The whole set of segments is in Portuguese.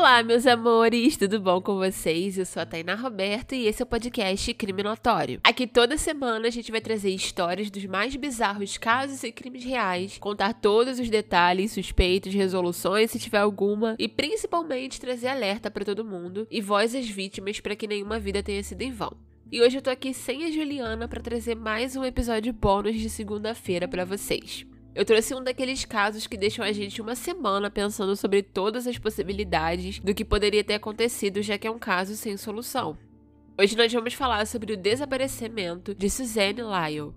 Olá, meus amores, tudo bom com vocês? Eu sou a Tainá Roberto e esse é o podcast Crime Notório. Aqui toda semana a gente vai trazer histórias dos mais bizarros casos e crimes reais, contar todos os detalhes, suspeitos, resoluções, se tiver alguma, e principalmente trazer alerta para todo mundo e voz às vítimas para que nenhuma vida tenha sido em vão. E hoje eu tô aqui sem a Juliana para trazer mais um episódio bônus de segunda-feira para vocês. Eu trouxe um daqueles casos que deixam a gente uma semana pensando sobre todas as possibilidades do que poderia ter acontecido, já que é um caso sem solução. Hoje nós vamos falar sobre o desaparecimento de Suzanne Lyle.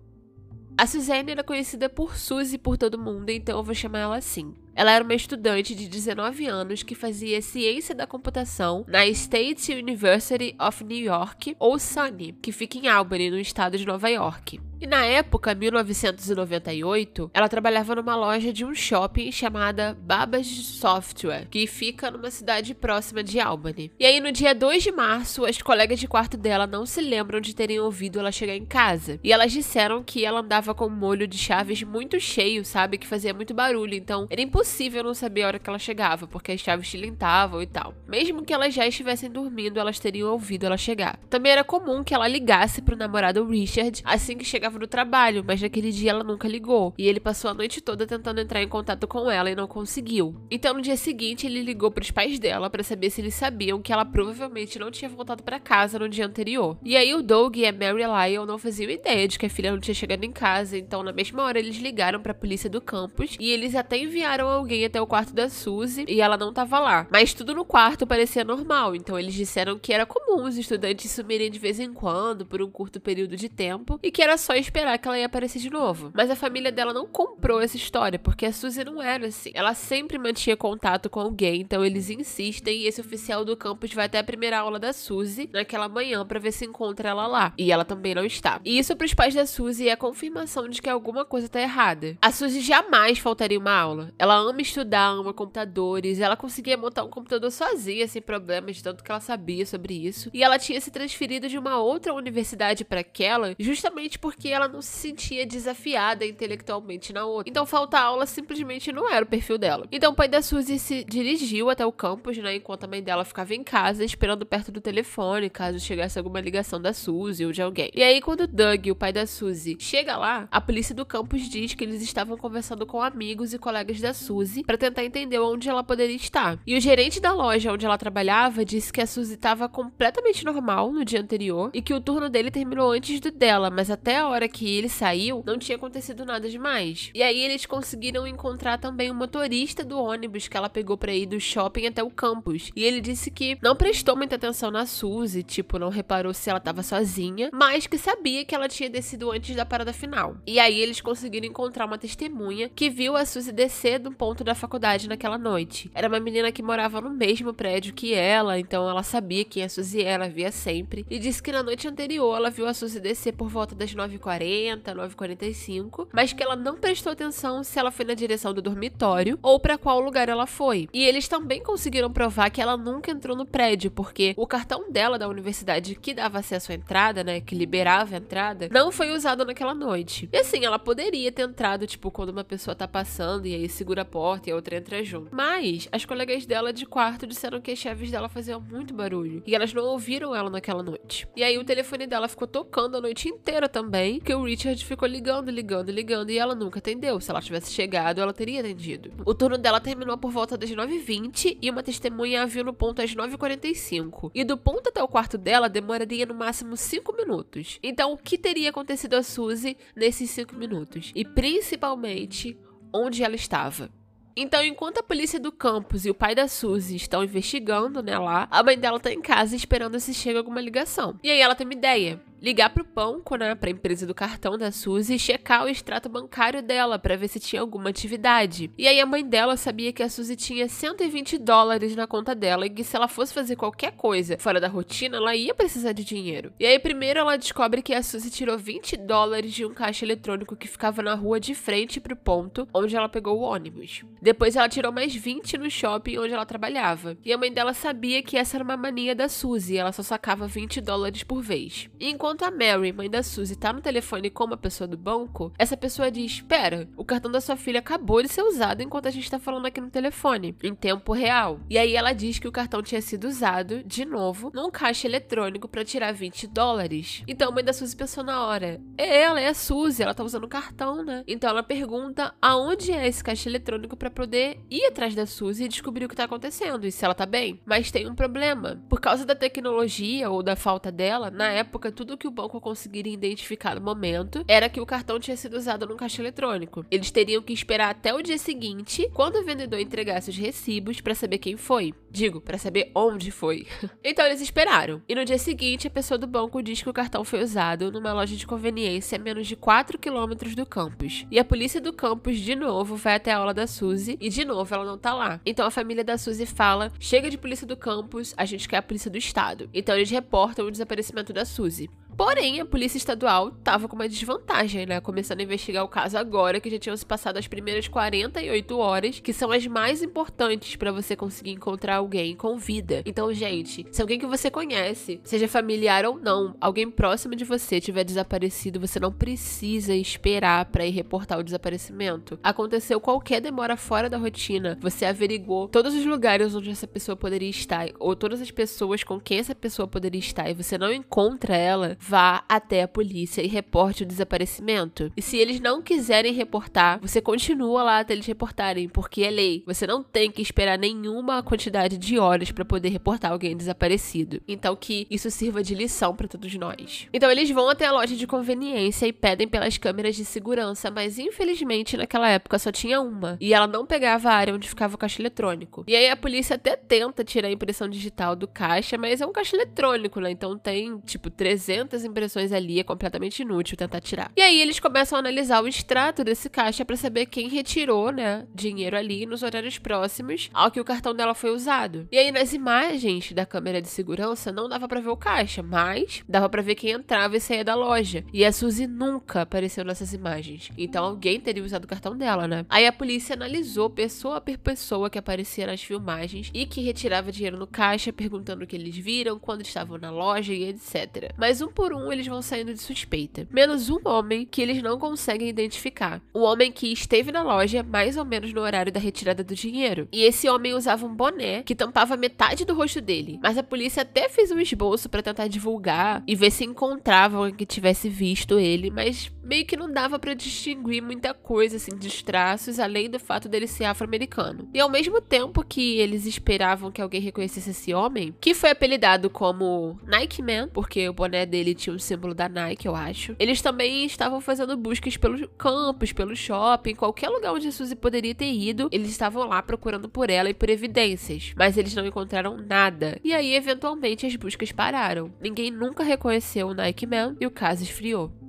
A Suzanne era conhecida por Suzy por todo mundo, então eu vou chamar ela assim. Ela era uma estudante de 19 anos que fazia ciência da computação na State University of New York, ou SUNY, que fica em Albany, no estado de Nova York. E na época, 1998, ela trabalhava numa loja de um shopping chamada Babas Software, que fica numa cidade próxima de Albany. E aí, no dia 2 de março, as colegas de quarto dela não se lembram de terem ouvido ela chegar em casa. E elas disseram que ela andava com um molho de chaves muito cheio, sabe? Que fazia muito barulho. Então, era impossível não saber a hora que ela chegava, porque as chaves tilintavam e tal. Mesmo que elas já estivessem dormindo, elas teriam ouvido ela chegar. Também era comum que ela ligasse pro namorado Richard assim que chegava do trabalho, mas naquele dia ela nunca ligou. E ele passou a noite toda tentando entrar em contato com ela e não conseguiu. Então no dia seguinte ele ligou para os pais dela para saber se eles sabiam que ela provavelmente não tinha voltado para casa no dia anterior. E aí o Doug e a Mary Lyle não faziam ideia de que a filha não tinha chegado em casa, então na mesma hora eles ligaram para a polícia do campus e eles até enviaram alguém até o quarto da Suzy e ela não estava lá. Mas tudo no quarto parecia normal, então eles disseram que era comum os estudantes sumirem de vez em quando por um curto período de tempo e que era só esperar que ela ia aparecer de novo. Mas a família dela não comprou essa história, porque a Suzy não era assim. Ela sempre mantinha contato com alguém, então eles insistem e esse oficial do campus vai até a primeira aula da Suzy naquela manhã para ver se encontra ela lá. E ela também não está. E isso para os pais da Suzy é a confirmação de que alguma coisa tá errada. A Suzy jamais faltaria uma aula. Ela ama estudar, ama computadores, ela conseguia montar um computador sozinha sem problemas, tanto que ela sabia sobre isso. E ela tinha se transferido de uma outra universidade para aquela, justamente porque ela não se sentia desafiada intelectualmente na outra. Então faltar aula simplesmente não era o perfil dela. Então o pai da Suzy se dirigiu até o campus, né, enquanto a mãe dela ficava em casa esperando perto do telefone, caso chegasse alguma ligação da Suzy ou de alguém. E aí quando Doug, o pai da Suzy, chega lá, a polícia do campus diz que eles estavam conversando com amigos e colegas da Suzy para tentar entender onde ela poderia estar. E o gerente da loja onde ela trabalhava disse que a Suzy estava completamente normal no dia anterior e que o turno dele terminou antes do dela, mas até a hora que ele saiu, não tinha acontecido nada demais. E aí eles conseguiram encontrar também o motorista do ônibus que ela pegou para ir do shopping até o campus. E ele disse que não prestou muita atenção na Suzy, tipo, não reparou se ela tava sozinha, mas que sabia que ela tinha descido antes da parada final. E aí eles conseguiram encontrar uma testemunha que viu a Suzy descer do ponto da faculdade naquela noite. Era uma menina que morava no mesmo prédio que ela, então ela sabia quem a Suzy era, via sempre. E disse que na noite anterior ela viu a Suzy descer por volta das 9h40, 9h45, mas que ela não prestou atenção se ela foi na direção do dormitório ou para qual lugar ela foi. E eles também conseguiram provar que ela nunca entrou no prédio, porque o cartão dela da universidade que dava acesso à entrada, né, que liberava a entrada, não foi usado naquela noite. E assim, ela poderia ter entrado, tipo, quando uma pessoa tá passando e aí segura a porta e a outra entra junto. Mas as colegas dela de quarto disseram que as chaves dela faziam muito barulho e elas não ouviram ela naquela noite. E aí o telefone dela ficou tocando a noite inteira também, que o Richard ficou ligando, ligando, ligando e ela nunca atendeu. Se ela tivesse chegado, ela teria atendido. O turno dela terminou por volta das 9h20 e uma testemunha a viu no ponto às 9h45. E do ponto até o quarto dela demoraria no máximo 5 minutos. Então, o que teria acontecido a Suzy nesses 5 minutos? E principalmente, onde ela estava? Então, enquanto a polícia do campus e o pai da Suzy estão investigando, né, lá, a mãe dela tá em casa esperando se chega alguma ligação. E aí ela tem uma ideia ligar pro banco, né, pra empresa do cartão da Suzy e checar o extrato bancário dela para ver se tinha alguma atividade. E aí a mãe dela sabia que a Suzy tinha 120 dólares na conta dela e que se ela fosse fazer qualquer coisa fora da rotina, ela ia precisar de dinheiro. E aí primeiro ela descobre que a Suzy tirou 20 dólares de um caixa eletrônico que ficava na rua de frente pro ponto onde ela pegou o ônibus. Depois ela tirou mais 20 no shopping onde ela trabalhava. E a mãe dela sabia que essa era uma mania da Suzy, ela só sacava 20 dólares por vez. E enquanto a Mary, mãe da Suzy, tá no telefone com uma pessoa do banco, essa pessoa diz: Espera, o cartão da sua filha acabou de ser usado enquanto a gente tá falando aqui no telefone, em tempo real. E aí ela diz que o cartão tinha sido usado, de novo, num caixa eletrônico para tirar 20 dólares. Então a mãe da Suzy pensou na hora: É ela, é a Suzy, ela tá usando o cartão, né? Então ela pergunta aonde é esse caixa eletrônico para poder ir atrás da Suzy e descobrir o que tá acontecendo e se ela tá bem. Mas tem um problema. Por causa da tecnologia ou da falta dela, na época tudo que o banco conseguiria identificar no momento era que o cartão tinha sido usado num caixa eletrônico. Eles teriam que esperar até o dia seguinte, quando o vendedor entregasse os recibos, para saber quem foi. Digo, para saber onde foi. então eles esperaram. E no dia seguinte, a pessoa do banco diz que o cartão foi usado numa loja de conveniência a menos de 4 quilômetros do campus. E a polícia do campus, de novo, vai até a aula da Suzy e, de novo, ela não tá lá. Então a família da Suzy fala: chega de polícia do campus, a gente quer a polícia do estado. Então eles reportam o desaparecimento da Suzy. Porém, a polícia estadual estava com uma desvantagem, né? Começando a investigar o caso agora, que já tinham se passado as primeiras 48 horas, que são as mais importantes para você conseguir encontrar alguém com vida. Então, gente, se alguém que você conhece, seja familiar ou não, alguém próximo de você tiver desaparecido, você não precisa esperar para ir reportar o desaparecimento. Aconteceu qualquer demora fora da rotina, você averigou todos os lugares onde essa pessoa poderia estar, ou todas as pessoas com quem essa pessoa poderia estar, e você não encontra ela, vá até a polícia e reporte o desaparecimento. E se eles não quiserem reportar, você continua lá até eles reportarem, porque é lei. Você não tem que esperar nenhuma quantidade de horas para poder reportar alguém desaparecido. Então que isso sirva de lição para todos nós. Então eles vão até a loja de conveniência e pedem pelas câmeras de segurança, mas infelizmente naquela época só tinha uma e ela não pegava a área onde ficava o caixa eletrônico. E aí a polícia até tenta tirar a impressão digital do caixa, mas é um caixa eletrônico, né? Então tem tipo 300 tantas impressões ali, é completamente inútil tentar tirar. E aí eles começam a analisar o extrato desse caixa para saber quem retirou, né, dinheiro ali nos horários próximos ao que o cartão dela foi usado. E aí nas imagens da câmera de segurança não dava para ver o caixa, mas dava para ver quem entrava e saía da loja. E a Suzy nunca apareceu nessas imagens. Então alguém teria usado o cartão dela, né? Aí a polícia analisou pessoa por pessoa que aparecia nas filmagens e que retirava dinheiro no caixa, perguntando o que eles viram, quando estavam na loja e etc. Mas um por um eles vão saindo de suspeita. Menos um homem que eles não conseguem identificar. Um homem que esteve na loja mais ou menos no horário da retirada do dinheiro. E esse homem usava um boné que tampava metade do rosto dele. Mas a polícia até fez um esboço para tentar divulgar e ver se encontravam alguém que tivesse visto ele, mas meio que não dava para distinguir muita coisa assim dos traços, além do fato dele ser afro-americano. E ao mesmo tempo que eles esperavam que alguém reconhecesse esse homem, que foi apelidado como Nike Man, porque o boné dele tinha o símbolo da Nike, eu acho. Eles também estavam fazendo buscas pelo campus, pelo shopping, qualquer lugar onde a Suzy poderia ter ido, eles estavam lá procurando por ela e por evidências, mas eles não encontraram nada. E aí, eventualmente, as buscas pararam. Ninguém nunca reconheceu o Nike Man e o caso esfriou.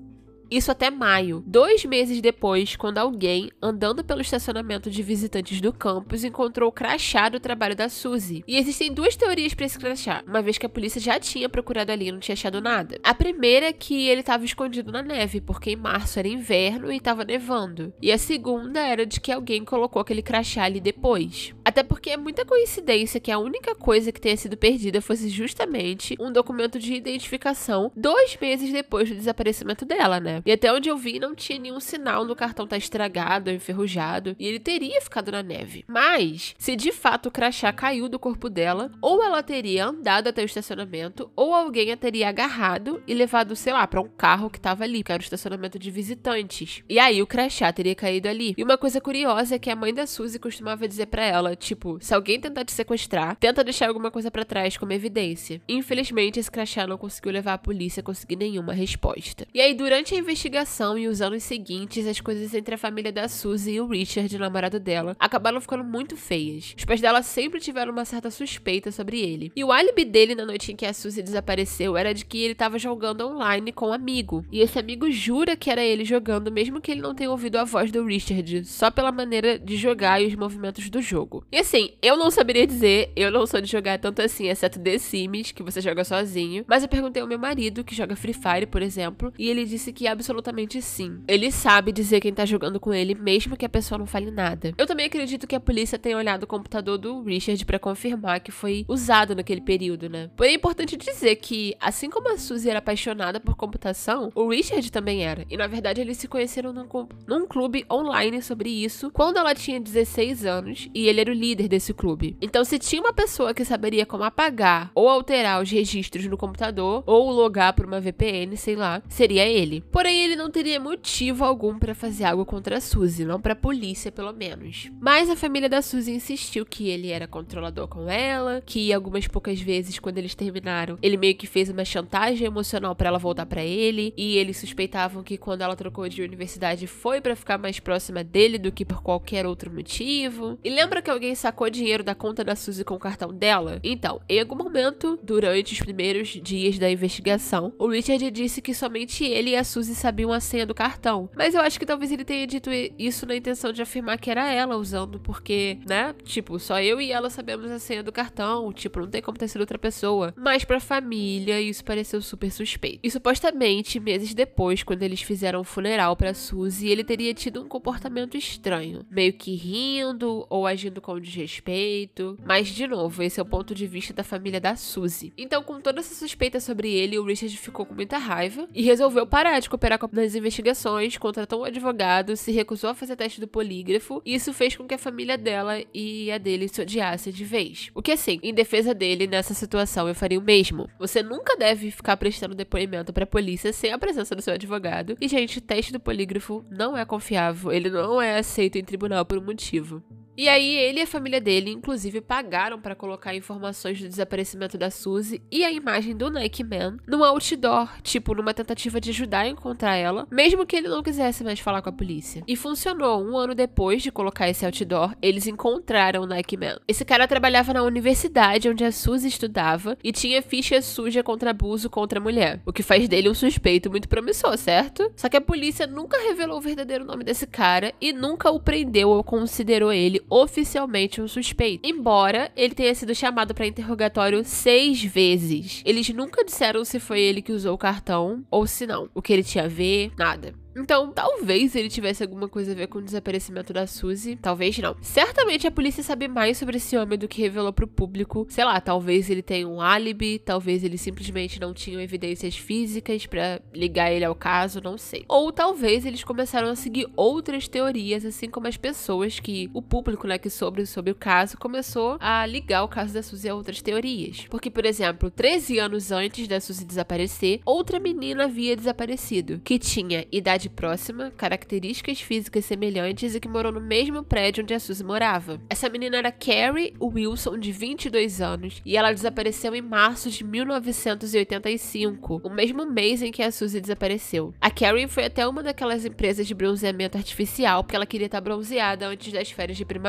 Isso até maio, dois meses depois, quando alguém, andando pelo estacionamento de visitantes do campus, encontrou o crachá do trabalho da Suzy. E existem duas teorias para esse crachá, uma vez que a polícia já tinha procurado ali e não tinha achado nada. A primeira é que ele estava escondido na neve, porque em março era inverno e estava nevando. E a segunda era de que alguém colocou aquele crachá ali depois. Até porque é muita coincidência que a única coisa que tenha sido perdida fosse justamente um documento de identificação dois meses depois do desaparecimento dela, né? E até onde eu vi, não tinha nenhum sinal no cartão tá estragado enferrujado. E ele teria ficado na neve. Mas, se de fato o crachá caiu do corpo dela, ou ela teria andado até o estacionamento, ou alguém a teria agarrado e levado, sei lá, para um carro que tava ali, que era o estacionamento de visitantes. E aí o crachá teria caído ali. E uma coisa curiosa é que a mãe da Suzy costumava dizer para ela, tipo, se alguém tentar te sequestrar, tenta deixar alguma coisa para trás como evidência. Infelizmente, esse crachá não conseguiu levar a polícia a conseguir nenhuma resposta. E aí, durante a investigação e os anos seguintes, as coisas entre a família da Suzy e o Richard, o namorado dela, acabaram ficando muito feias. Os pais dela sempre tiveram uma certa suspeita sobre ele. E o álibi dele na noite em que a Suzy desapareceu era de que ele estava jogando online com um amigo. E esse amigo jura que era ele jogando, mesmo que ele não tenha ouvido a voz do Richard, só pela maneira de jogar e os movimentos do jogo. E assim, eu não saberia dizer, eu não sou de jogar tanto assim, exceto The Sims, que você joga sozinho. Mas eu perguntei ao meu marido, que joga Free Fire, por exemplo, e ele disse que absolutamente sim. Ele sabe dizer quem tá jogando com ele, mesmo que a pessoa não fale nada. Eu também acredito que a polícia tenha olhado o computador do Richard para confirmar que foi usado naquele período, né? Porém, é importante dizer que, assim como a Suzy era apaixonada por computação, o Richard também era. E na verdade eles se conheceram num, num clube online sobre isso quando ela tinha 16 anos e ele era o líder desse clube. Então, se tinha uma pessoa que saberia como apagar ou alterar os registros no computador ou logar por uma VPN, sei lá, seria ele. Porém, ele não teria motivo algum para fazer algo contra a Suzy, não para a polícia, pelo menos. Mas a família da Suzy insistiu que ele era controlador com ela, que algumas poucas vezes quando eles terminaram, ele meio que fez uma chantagem emocional para ela voltar para ele, e eles suspeitavam que quando ela trocou de universidade foi para ficar mais próxima dele do que por qualquer outro motivo. E lembra que alguém sacou dinheiro da conta da Suzy com o cartão dela? Então, em algum momento, durante os primeiros dias da investigação, o Richard disse que somente ele e a Suzy sabiam a senha do cartão. Mas eu acho que talvez ele tenha dito isso na intenção de afirmar que era ela usando, porque, né? Tipo, só eu e ela sabemos a senha do cartão. Tipo, não tem como ter sido outra pessoa. Mas pra família, isso pareceu super suspeito. E supostamente, meses depois, quando eles fizeram o funeral pra Suzy, ele teria tido um comportamento estranho. Meio que rindo ou agindo com desrespeito. Mas, de novo, esse é o ponto de vista da família da Suzy. Então, com toda essa suspeita sobre ele, o Richard ficou com muita raiva e resolveu parar de cooperar nas investigações, contratou um advogado, se recusou a fazer teste do polígrafo, e isso fez com que a família dela e a dele se odiassem de vez. O que, assim, em defesa dele, nessa situação, eu faria o mesmo. Você nunca deve ficar prestando depoimento pra polícia sem a presença do seu advogado. E, gente, teste do polígrafo não é confiável, ele não é aceito em tribunal por um motivo. E aí ele e a família dele, inclusive, pagaram para colocar informações do desaparecimento da Suzy e a imagem do Nike Man num outdoor, tipo numa tentativa de ajudar a encontrar ela, mesmo que ele não quisesse mais falar com a polícia. E funcionou. Um ano depois de colocar esse outdoor, eles encontraram o Nike Man. Esse cara trabalhava na universidade onde a Suzy estudava e tinha ficha suja contra abuso contra a mulher, o que faz dele um suspeito muito promissor, certo? Só que a polícia nunca revelou o verdadeiro nome desse cara e nunca o prendeu ou considerou ele oficialmente um suspeito, embora ele tenha sido chamado para interrogatório seis vezes. Eles nunca disseram se foi ele que usou o cartão ou se não, o que ele tinha a ver, nada. Então, talvez ele tivesse alguma coisa a ver com o desaparecimento da Suzy. Talvez não. Certamente a polícia sabe mais sobre esse homem do que revelou pro público. Sei lá, talvez ele tenha um álibi, talvez ele simplesmente não tinha evidências físicas para ligar ele ao caso, não sei. Ou talvez eles começaram a seguir outras teorias, assim como as pessoas que o público, né, que soube sobre o caso, começou a ligar o caso da Suzy a outras teorias. Porque, por exemplo, 13 anos antes da Suzy desaparecer, outra menina havia desaparecido, que tinha idade próxima, características físicas semelhantes e que morou no mesmo prédio onde a Suzy morava. Essa menina era Carrie Wilson, de 22 anos, e ela desapareceu em março de 1985, o mesmo mês em que a Suzy desapareceu. A Carrie foi até uma daquelas empresas de bronzeamento artificial, porque ela queria estar bronzeada antes das férias de primavera,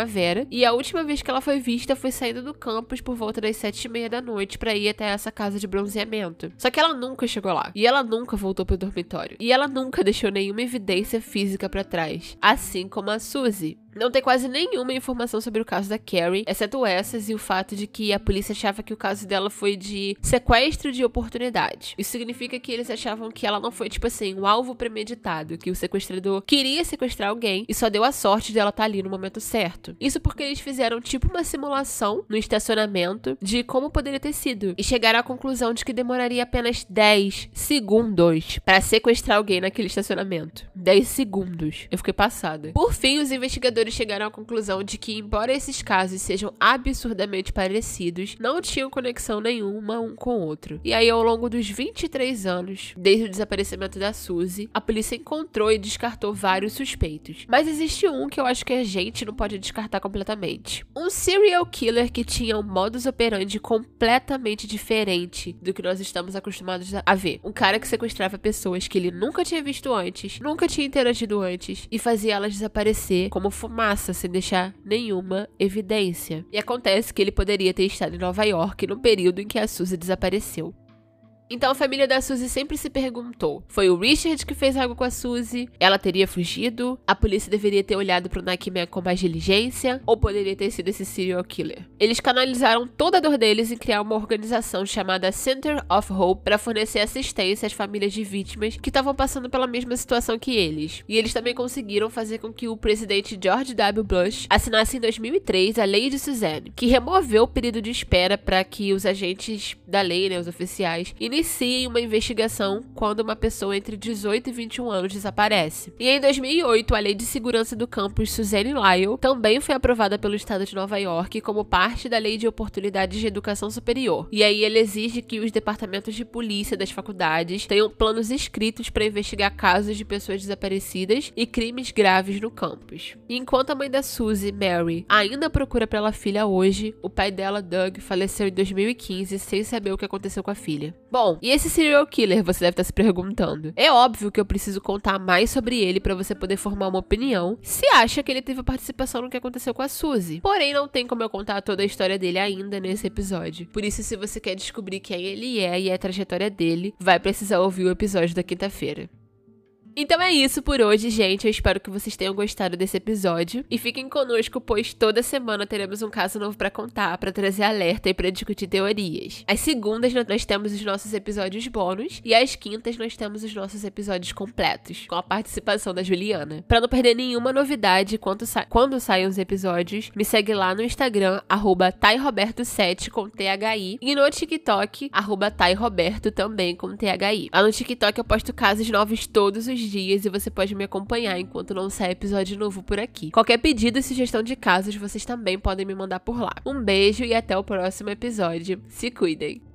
e a última vez que ela foi vista foi saindo do campus por volta das sete e meia da noite para ir até essa casa de bronzeamento. Só que ela nunca chegou lá, e ela nunca voltou pro dormitório, e ela nunca deixou nenhuma evidência física para trás, assim como a Suzy. Não tem quase nenhuma informação sobre o caso da Carrie, exceto essas e o fato de que a polícia achava que o caso dela foi de sequestro de oportunidade. Isso significa que eles achavam que ela não foi, tipo assim, um alvo premeditado, que o sequestrador queria sequestrar alguém e só deu a sorte dela estar tá ali no momento certo. Isso porque eles fizeram tipo uma simulação no estacionamento de como poderia ter sido e chegaram à conclusão de que demoraria apenas 10 segundos para sequestrar alguém naquele estacionamento. 10 segundos. Eu fiquei passada. Por fim, os investigadores investigadores chegaram à conclusão de que, embora esses casos sejam absurdamente parecidos, não tinham conexão nenhuma um com o outro. E aí, ao longo dos 23 anos, desde o desaparecimento da Suzy, a polícia encontrou e descartou vários suspeitos. Mas existe um que eu acho que a gente não pode descartar completamente. Um serial killer que tinha um modus operandi completamente diferente do que nós estamos acostumados a ver. Um cara que sequestrava pessoas que ele nunca tinha visto antes, nunca tinha interagido antes e fazia elas desaparecer como fumaça sem deixar nenhuma evidência. E acontece que ele poderia ter estado em Nova York no período em que a Suzy desapareceu. Então a família da Suzy sempre se perguntou: foi o Richard que fez algo com a Suzy? Ela teria fugido? A polícia deveria ter olhado pro Nightmare com mais diligência? Ou poderia ter sido esse serial killer? Eles canalizaram toda a dor deles em criar uma organização chamada Center of Hope para fornecer assistência às famílias de vítimas que estavam passando pela mesma situação que eles. E eles também conseguiram fazer com que o presidente George W. Bush assinasse em 2003 a Lei de Suzanne, que removeu o período de espera para que os agentes da lei, né, os oficiais, iniciem uma investigação quando uma pessoa entre 18 e 21 anos desaparece. E em 2008, a Lei de Segurança do Campus Suzanne Lyle também foi aprovada pelo Estado de Nova York como parte da Lei de Oportunidades de Educação Superior. E aí ele exige que os departamentos de polícia das faculdades tenham planos escritos para investigar casos de pessoas desaparecidas e crimes graves no campus. E enquanto a mãe da Suzy, Mary, ainda procura pela filha hoje, o pai dela, Doug, faleceu em 2015 sem saber o que aconteceu com a filha. Bom, Bom, e esse serial killer, você deve estar se perguntando. É óbvio que eu preciso contar mais sobre ele para você poder formar uma opinião se acha que ele teve participação no que aconteceu com a Suzy. Porém, não tem como eu contar toda a história dele ainda nesse episódio. Por isso, se você quer descobrir quem ele é e a trajetória dele, vai precisar ouvir o episódio da quinta-feira. Então é isso por hoje, gente. Eu espero que vocês tenham gostado desse episódio. E fiquem conosco, pois toda semana teremos um caso novo para contar, para trazer alerta e para discutir teorias. Às segundas nós temos os nossos episódios bônus e às quintas nós temos os nossos episódios completos, com a participação da Juliana. Para não perder nenhuma novidade quando, sa quando saem os episódios, me segue lá no Instagram, tairoberto7 com THI e no TikTok, tairoberto também com THI. Lá no TikTok eu posto casos novos todos os dias e você pode me acompanhar enquanto não sai episódio novo por aqui. Qualquer pedido e sugestão de casos vocês também podem me mandar por lá. Um beijo e até o próximo episódio. Se cuidem!